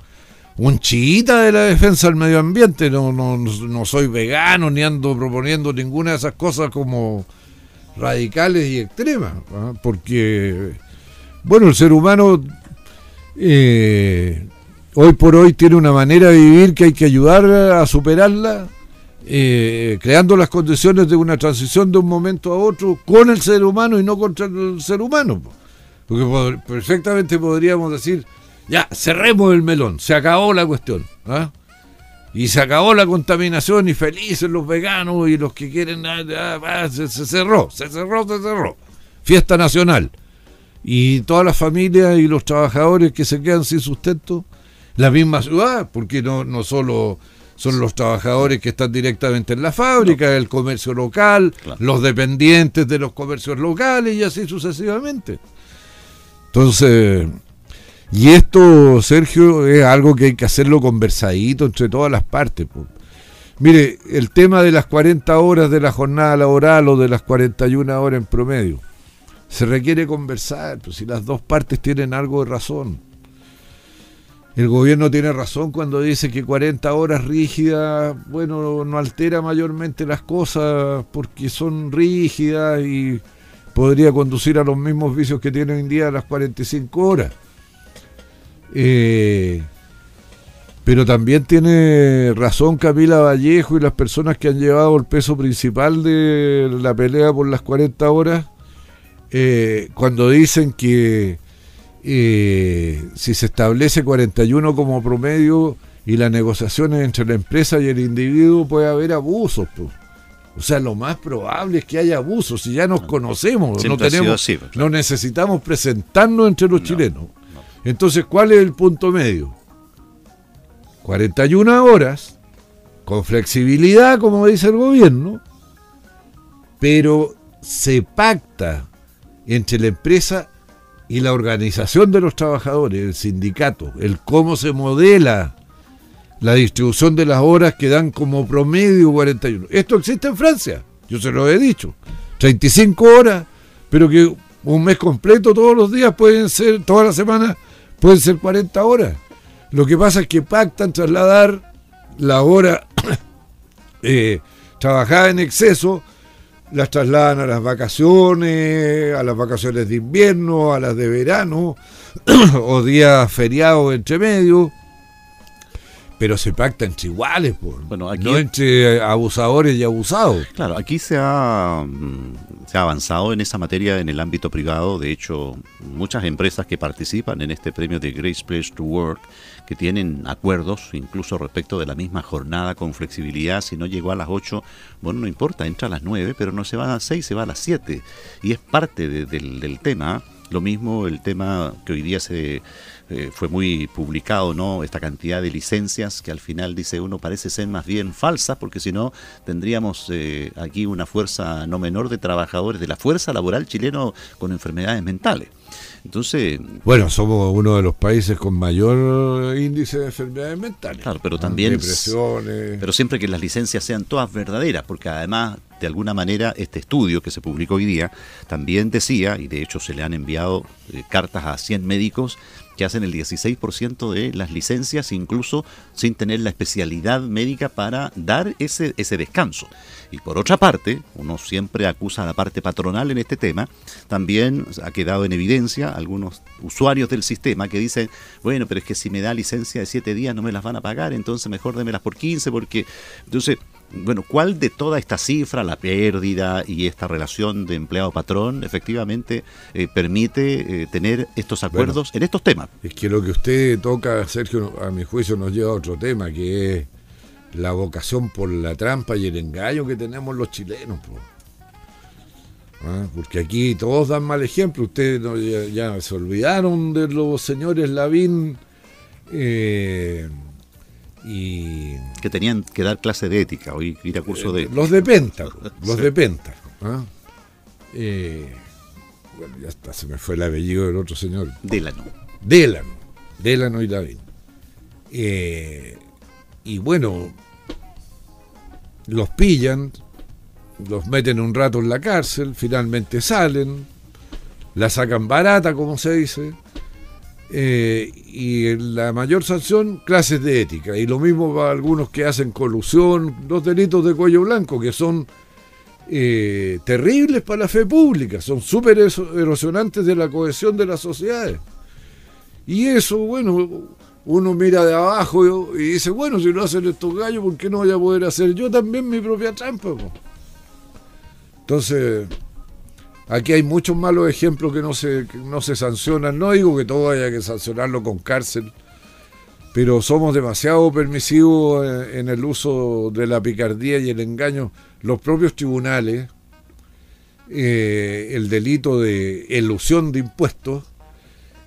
un chiita de la defensa del medio ambiente, no, no, no soy vegano ni ando proponiendo ninguna de esas cosas como radicales y extremas, ¿ah? porque, bueno, el ser humano eh, hoy por hoy tiene una manera de vivir que hay que ayudar a superarla, eh, creando las condiciones de una transición de un momento a otro con el ser humano y no contra el ser humano. Porque perfectamente podríamos decir, ya, cerremos el melón, se acabó la cuestión. ¿ah? Y se acabó la contaminación y felices los veganos y los que quieren... Ah, ah, se, se cerró, se cerró, se cerró. Fiesta nacional. Y todas las familias y los trabajadores que se quedan sin sustento la misma ciudad, porque no, no solo son los trabajadores que están directamente en la fábrica, el comercio local, los dependientes de los comercios locales y así sucesivamente. Entonces, y esto, Sergio, es algo que hay que hacerlo conversadito entre todas las partes. Mire, el tema de las 40 horas de la jornada laboral o de las 41 horas en promedio, se requiere conversar, pues si las dos partes tienen algo de razón. El gobierno tiene razón cuando dice que 40 horas rígidas, bueno, no altera mayormente las cosas porque son rígidas y podría conducir a los mismos vicios que tiene hoy en día las 45 horas. Eh, pero también tiene razón Camila Vallejo y las personas que han llevado el peso principal de la pelea por las 40 horas, eh, cuando dicen que eh, si se establece 41 como promedio y las negociaciones entre la empresa y el individuo puede haber abusos. O sea, lo más probable es que haya abusos. Si ya nos conocemos, no tenemos, pues, no necesitamos presentarnos entre los chilenos. Entonces, ¿cuál es el punto medio? 41 horas, con flexibilidad, como dice el gobierno, pero se pacta entre la empresa y la organización de los trabajadores, el sindicato, el cómo se modela la distribución de las horas que dan como promedio 41. Esto existe en Francia, yo se lo he dicho. 35 horas, pero que un mes completo todos los días pueden ser, toda la semana pueden ser 40 horas. Lo que pasa es que pactan trasladar la hora eh, trabajada en exceso las trasladan a las vacaciones, a las vacaciones de invierno, a las de verano, o días feriados entre medio. Pero se pacta entre iguales, bueno, aquí, no entre abusadores y abusados. Claro, aquí se ha, mm, se ha avanzado en esa materia en el ámbito privado. De hecho, muchas empresas que participan en este premio de Great Place to Work que tienen acuerdos incluso respecto de la misma jornada con flexibilidad. Si no llegó a las 8, bueno, no importa, entra a las 9, pero no se va a las 6, se va a las 7. Y es parte del, tema. Lo mismo el tema que hoy día se eh, fue muy publicado, ¿no? Esta cantidad de licencias que al final dice uno parece ser más bien falsa, porque si no tendríamos eh, aquí una fuerza no menor de trabajadores de la fuerza laboral chileno con enfermedades mentales. Entonces. Bueno, somos uno de los países con mayor índice de enfermedades mentales. Claro, pero también. Depresiones. Pero siempre que las licencias sean todas verdaderas, porque además, de alguna manera, este estudio que se publicó hoy día también decía, y de hecho se le han enviado eh, cartas a 100 médicos que hacen el 16% de las licencias, incluso sin tener la especialidad médica para dar ese, ese descanso. Y por otra parte, uno siempre acusa a la parte patronal en este tema, también ha quedado en evidencia algunos usuarios del sistema que dicen, bueno, pero es que si me da licencia de 7 días no me las van a pagar, entonces mejor démelas por 15, porque... Entonces, bueno, ¿cuál de toda esta cifra, la pérdida y esta relación de empleado-patrón, efectivamente eh, permite eh, tener estos acuerdos en estos temas? Es que lo que usted toca, Sergio, a mi juicio nos lleva a otro tema, que es la vocación por la trampa y el engaño que tenemos los chilenos. ¿Ah? Porque aquí todos dan mal ejemplo. Ustedes ya, se olvidaron de los señores Lavín eh, y... Que tenían que dar clase de ética, hoy ir a curso de... los de Penta, los de Penta. ¿ah? Eh, bueno, ya está, se me fue el apellido del otro señor. Delano. Delano. Delano y Lavín. Eh, y bueno, los pillan, los meten un rato en la cárcel, finalmente salen, la sacan barata, como se dice, eh, y la mayor sanción, clases de ética. Y lo mismo para algunos que hacen colusión, los delitos de cuello blanco, que son eh, terribles para la fe pública, son súper erosionantes de la cohesión de las sociedades. Y eso, bueno, uno mira de abajo y dice, bueno, si lo hacen estos gallos, ¿por qué no voy a poder hacer yo también mi propia trampa? Entonces, aquí hay muchos malos ejemplos que no se, no se sancionan. No digo que todo haya que sancionarlo con cárcel, pero somos demasiado permisivos en el uso de la picardía y el engaño. Los propios tribunales, eh, el delito de elusión de impuestos,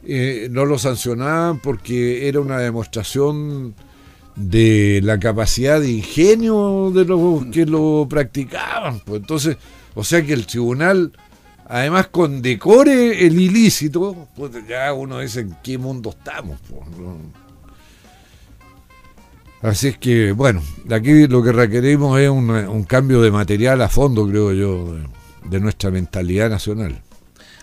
eh, no lo sancionaban porque era una demostración de la capacidad de ingenio de los que lo practicaban. Pues entonces, o sea que el tribunal, además condecore el ilícito, pues ya uno dice en qué mundo estamos. Pues, Así es que, bueno, aquí lo que requerimos es un, cambio de material a fondo, creo yo, de nuestra mentalidad nacional.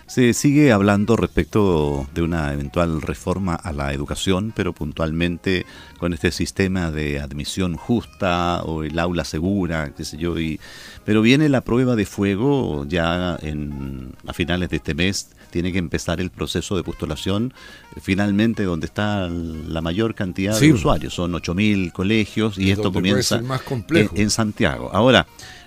Se sigue hablando respecto de una eventual reforma a la educación, pero puntualmente con este sistema de admisión justa o el aula segura, qué sé yo. Y, pero viene la prueba de fuego ya en, a finales de este mes. Tiene que empezar el proceso de postulación, finalmente donde está la mayor cantidad de usuarios. Son 8.000 colegios y esto comienza en Santiago. Ahora,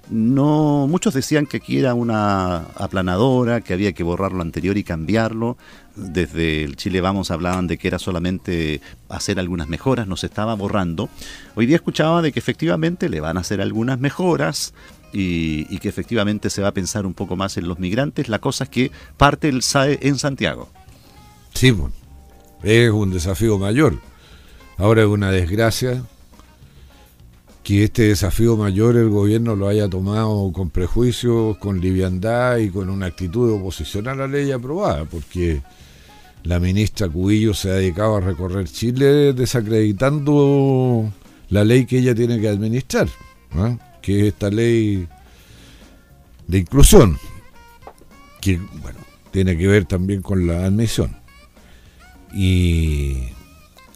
no, muchos decían que aquí era una aplanadora, que había que borrar lo anterior y cambiarlo. Desde el Chile Vamos hablaban de que era solamente hacer algunas mejoras, no se estaba borrando. Hoy día escuchaba de que efectivamente le van a hacer algunas mejoras y, que efectivamente se va a pensar un poco más en los migrantes. La cosa es que parte el SAE en Santiago. Sí, es un desafío mayor. Ahora es una desgracia que este desafío mayor el gobierno lo haya tomado con prejuicios, con liviandad y con una actitud de oposición a la ley aprobada, porque la ministra Cubillo se ha dedicado a recorrer Chile desacreditando la ley que ella tiene que administrar, que es esta ley de inclusión, que bueno, tiene que ver también con la admisión. Y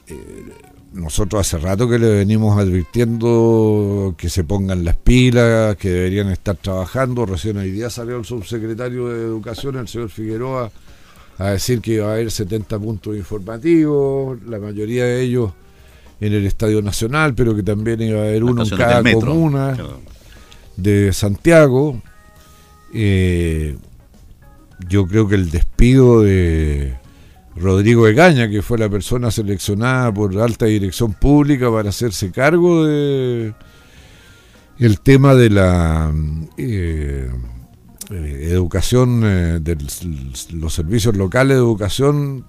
eh, nosotros hace rato que le venimos advirtiendo que se pongan las pilas, que deberían estar trabajando. Recién hoy día salió el subsecretario de Educación, el señor Figueroa, a decir que iba a haber 70 puntos informativos, la mayoría de ellos en el Estadio Nacional, pero que también iba a haber uno en cada comuna de Santiago. Eh, yo creo que el despido de Rodrigo Egaña, que fue la persona seleccionada por alta dirección pública para hacerse cargo de el tema de la eh, eh, educación, eh, de los servicios locales de educación,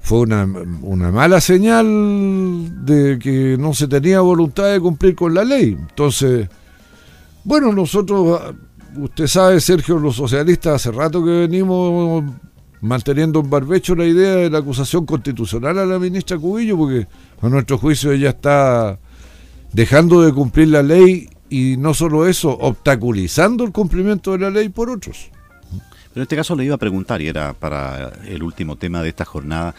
fue una, una mala señal de que no se tenía voluntad de cumplir con la ley. Entonces, bueno, nosotros, usted sabe, Sergio, los socialistas hace rato que venimos manteniendo en barbecho la idea de la acusación constitucional a la ministra Cubillo, porque a nuestro juicio ella está dejando de cumplir la ley y no solo eso, obstaculizando el cumplimiento de la ley por otros. Pero en este caso le iba a preguntar, y era para el último tema de esta jornada,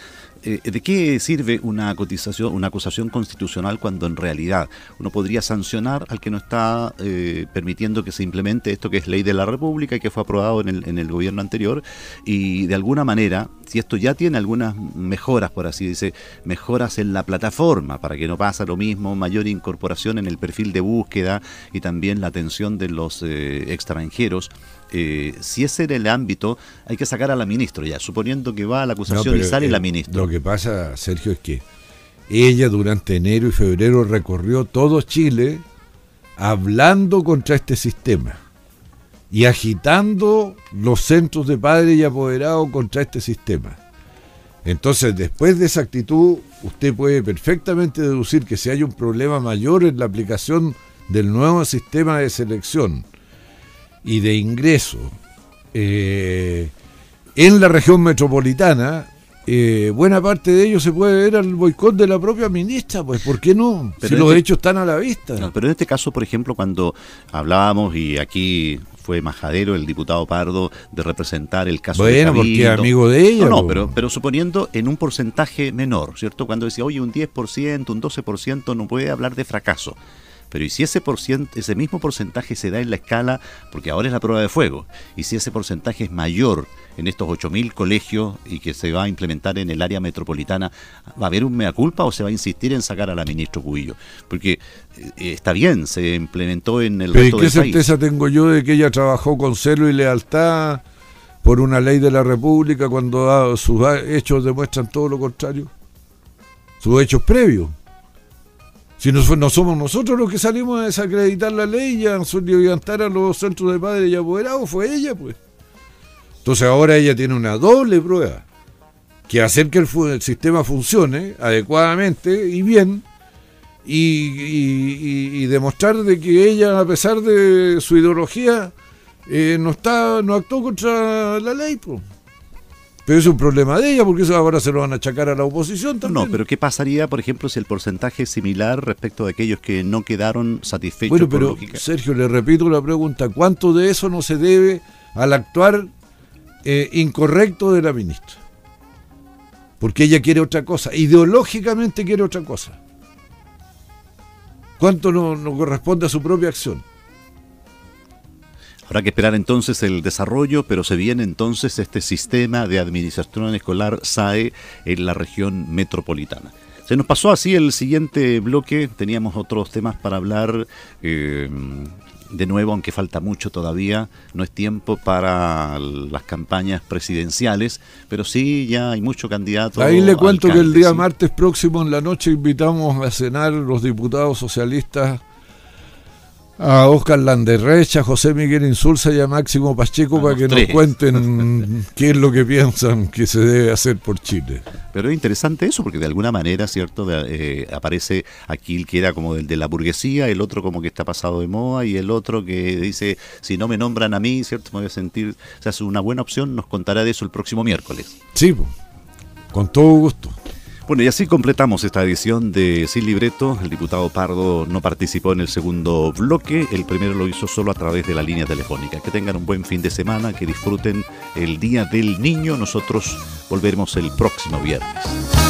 eh, ¿de qué sirve una cotización, una acusación constitucional cuando en realidad uno podría sancionar al que no está eh, permitiendo que se implemente esto que es ley de la República y que fue aprobado en el, gobierno anterior? Y de alguna manera, si esto ya tiene algunas mejoras, por así decir, mejoras en la plataforma para que no pase lo mismo, mayor incorporación en el perfil de búsqueda y también la atención de los eh, extranjeros, eh, si ese era el ámbito, hay que sacar a la ministra ya, suponiendo que va a la acusación y sale la ministra. Lo que pasa, Sergio, es que ella durante enero y febrero recorrió todo Chile hablando contra este sistema y agitando los centros de padres y apoderados contra este sistema. Entonces, después de esa actitud, usted puede perfectamente deducir que si hay un problema mayor en la aplicación del nuevo sistema de selección, y de ingreso eh, en la región metropolitana, eh, buena parte de ello se puede ver al boicot de la propia ministra, pues ¿por qué no? si los este hechos están a la vista. pero en este caso, por ejemplo, cuando hablábamos y aquí fue majadero el diputado Pardo de representar el caso bueno, de Bueno, porque amigo de ella. No, no pero, pero suponiendo en un porcentaje menor, ¿cierto? Cuando decía, oye, un 10%, un 12% no puede hablar de fracaso. Pero ¿y si ese, ese mismo porcentaje se da en la escala, porque ahora es la prueba de fuego, y si ese porcentaje es mayor en estos 8.000 colegios y que se va a implementar en el área metropolitana, ¿va a haber un mea culpa o se va a insistir en sacar a la ministra Cubillo? Porque eh, está bien, se implementó en el resto ¿Qué certeza tengo yo de que ella trabajó con celo y lealtad por una ley de la República cuando sus hechos demuestran todo lo contrario? Sus hechos previos. Si no, somos nosotros los que salimos a desacreditar la ley y a levantar a los centros de padres y apoderados, fue ella, pues. Entonces ahora ella tiene una doble prueba, que hacer que el, sistema funcione adecuadamente y bien, y, demostrar de que ella, a pesar de su ideología, eh, no está, no actuó contra la ley, pues. Pero es un problema de ella, porque eso ahora se lo van a achacar a la oposición también. No, pero ¿qué pasaría, por ejemplo, si el porcentaje es similar respecto de aquellos que no quedaron satisfechos? Bueno, pero Sergio, le repito la pregunta, ¿cuánto de eso no se debe al actuar eh, incorrecto de la ministra? Porque ella quiere otra cosa, ideológicamente quiere otra cosa. ¿Cuánto no corresponde a su propia acción? Habrá que esperar entonces el desarrollo, pero se viene entonces este sistema de administración escolar SAE en la región metropolitana. Se nos pasó así el siguiente bloque, teníamos otros temas para hablar. Eh, de nuevo, aunque falta mucho todavía, no es tiempo para las campañas presidenciales, pero sí ya hay mucho candidato. Ahí le cuento que el día martes próximo en la noche invitamos a cenar los diputados socialistas a Oscar Landerrecha, a José Miguel Insulza y a Máximo Pacheco para que nos cuenten qué es lo que piensan que se debe hacer por Chile. Pero es interesante eso, porque de alguna manera, ¿cierto? Eh, aparece aquí el que era como el de la burguesía, el otro como que está pasado de moda y el otro que dice, si no me nombran a mí, ¿cierto? Me voy a sentir, o sea, es una buena opción, nos contará de eso el próximo miércoles. Sí, con todo gusto. Bueno, y así completamos esta edición de Sin Libreto. El diputado Pardo no participó en el segundo bloque. El primero lo hizo solo a través de la línea telefónica. Que tengan un buen fin de semana, que disfruten el Día del Niño. Nosotros volveremos el próximo viernes.